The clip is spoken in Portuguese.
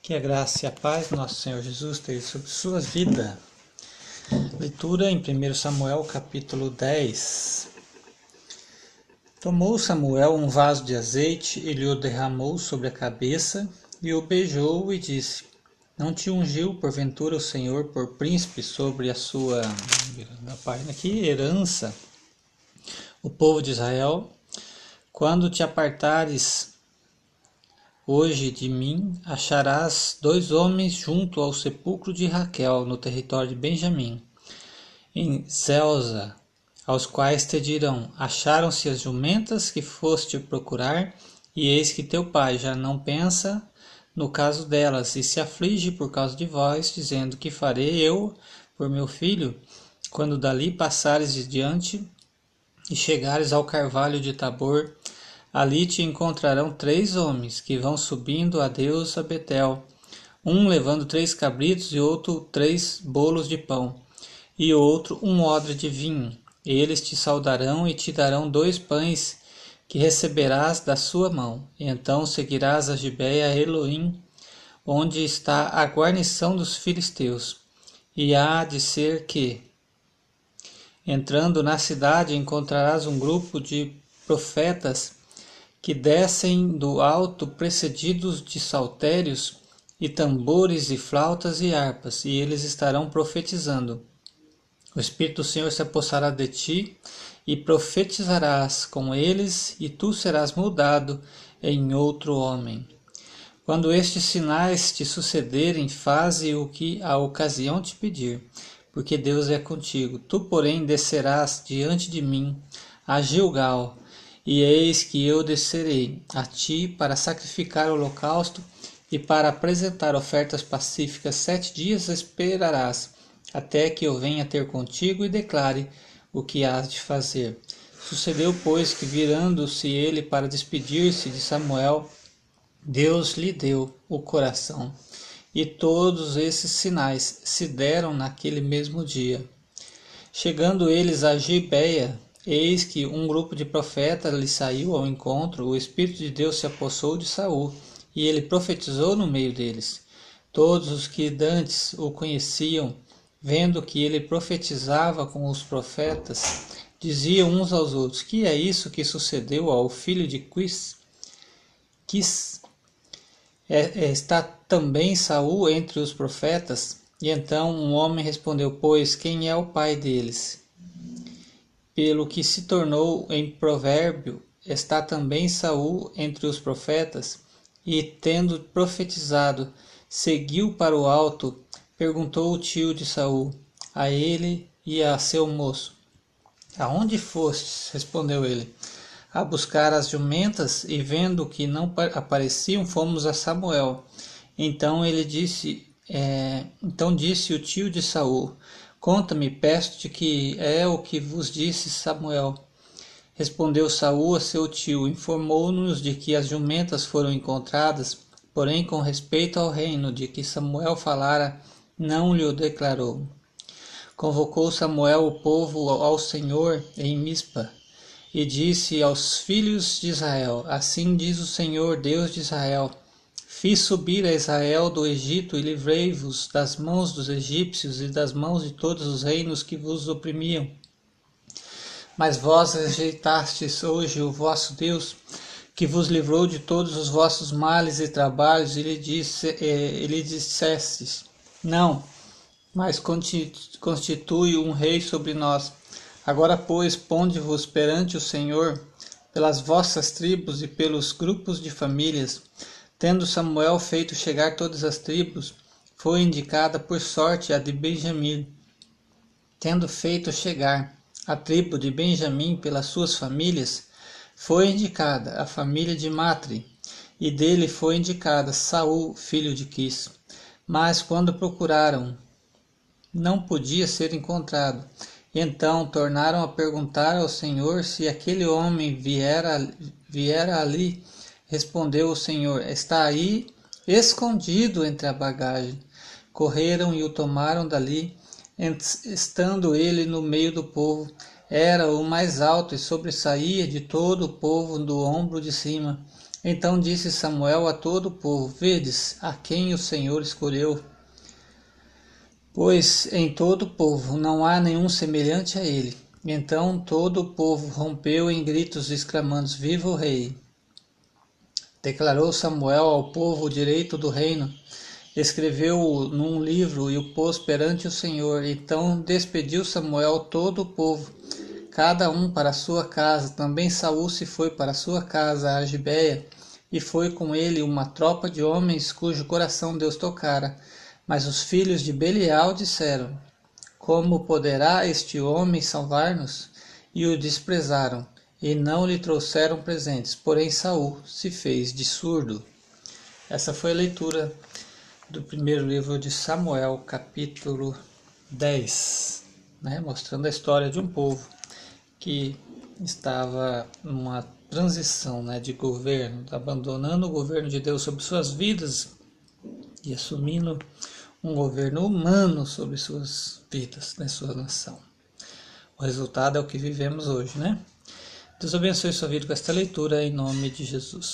Que a graça e a paz do nosso Senhor Jesus esteja sobre sua vida. Leitura em 1 Samuel capítulo 10. Tomou Samuel um vaso de azeite e lhe o derramou sobre a cabeça e o beijou e disse: Não te ungiu porventura o Senhor por príncipe sobre a sua na página aqui, herança, o povo de Israel? Quando te apartares Hoje de mim acharás dois homens junto ao sepulcro de Raquel, no território de Benjamim, em Zelza, aos quais te dirão: Acharam-se as jumentas que foste procurar, e eis que teu pai já não pensa no caso delas, e se aflige por causa de vós, dizendo: Que farei eu por meu filho, quando dali passares diante e chegares ao carvalho de Tabor? Ali te encontrarão três homens que vão subindo a Deus a Betel, um levando três cabritos e outro três bolos de pão, e outro um odre de vinho. Eles te saudarão e te darão dois pães que receberás da sua mão. Então seguirás a Gibeia Elohim, onde está a guarnição dos filisteus. E há de ser que, entrando na cidade, encontrarás um grupo de profetas que descem do alto precedidos de saltérios e tambores e flautas e harpas, e eles estarão profetizando. O Espírito do Senhor se apossará de ti, e profetizarás com eles, e tu serás mudado em outro homem. Quando estes sinais te sucederem, faze o que a ocasião te pedir, porque Deus é contigo. Tu, porém, descerás diante de mim a Gilgal, e eis que eu descerei a ti para sacrificar o holocausto e para apresentar ofertas pacíficas. Sete dias esperarás, até que eu venha ter contigo e declare o que hás de fazer. Sucedeu, pois, que virando-se ele para despedir-se de Samuel, Deus lhe deu o coração. E todos esses sinais se deram naquele mesmo dia. Chegando eles a Gibeia, Eis que um grupo de profetas lhe saiu ao encontro, o Espírito de Deus se apossou de Saul, e ele profetizou no meio deles. Todos os que dantes o conheciam, vendo que ele profetizava com os profetas, diziam uns aos outros: Que é isso que sucedeu ao filho de Quis? Quis é, é, está também Saul entre os profetas? E então um homem respondeu: Pois quem é o pai deles? Pelo que se tornou em provérbio, está também Saul entre os profetas, e tendo profetizado, seguiu para o alto, perguntou o tio de Saul, a ele e a seu moço: Aonde fostes? respondeu ele. A buscar as jumentas, e vendo que não apareciam, fomos a Samuel. Então ele disse, é, então disse o tio de Saul: Conta-me, peço-te que é o que vos disse Samuel. Respondeu Saul a seu tio, informou-nos de que as jumentas foram encontradas, porém com respeito ao reino de que Samuel falara, não lhe o declarou. Convocou Samuel o povo ao Senhor em Mispa, e disse aos filhos de Israel: Assim diz o Senhor, Deus de Israel: Fiz subir a Israel do Egito e livrei-vos das mãos dos egípcios e das mãos de todos os reinos que vos oprimiam. Mas vós rejeitastes hoje o vosso Deus, que vos livrou de todos os vossos males e trabalhos, e lhe, disse, eh, lhe dissestes: Não, mas constitui um rei sobre nós. Agora, pois, ponde-vos perante o Senhor, pelas vossas tribos e pelos grupos de famílias, Tendo Samuel feito chegar todas as tribos, foi indicada por sorte a de Benjamim. Tendo feito chegar a tribo de Benjamim pelas suas famílias, foi indicada a família de Matre, e dele foi indicada Saul, filho de Quis. Mas quando procuraram, não podia ser encontrado. Então tornaram a perguntar ao Senhor se aquele homem viera, viera ali Respondeu o Senhor: Está aí, escondido entre a bagagem. Correram e o tomaram dali, estando ele no meio do povo. Era o mais alto e sobressaía de todo o povo do ombro de cima. Então disse Samuel a todo o povo: Vedes a quem o Senhor escolheu. Pois em todo o povo não há nenhum semelhante a ele. Então todo o povo rompeu em gritos, exclamando: Viva o Rei! Declarou Samuel ao povo o direito do reino, escreveu-o num livro e o pôs perante o Senhor. Então despediu Samuel todo o povo, cada um para sua casa. Também Saul se foi para sua casa, a Gibeia, e foi com ele uma tropa de homens cujo coração Deus tocara. Mas os filhos de Belial disseram: Como poderá este homem salvar-nos? E o desprezaram e não lhe trouxeram presentes. Porém Saul se fez de surdo. Essa foi a leitura do primeiro livro de Samuel, capítulo 10, né, mostrando a história de um povo que estava numa transição né, de governo, abandonando o governo de Deus sobre suas vidas e assumindo um governo humano sobre suas vidas, né, sua nação. O resultado é o que vivemos hoje, né? Deus abençoe sua vida com esta leitura em nome de Jesus.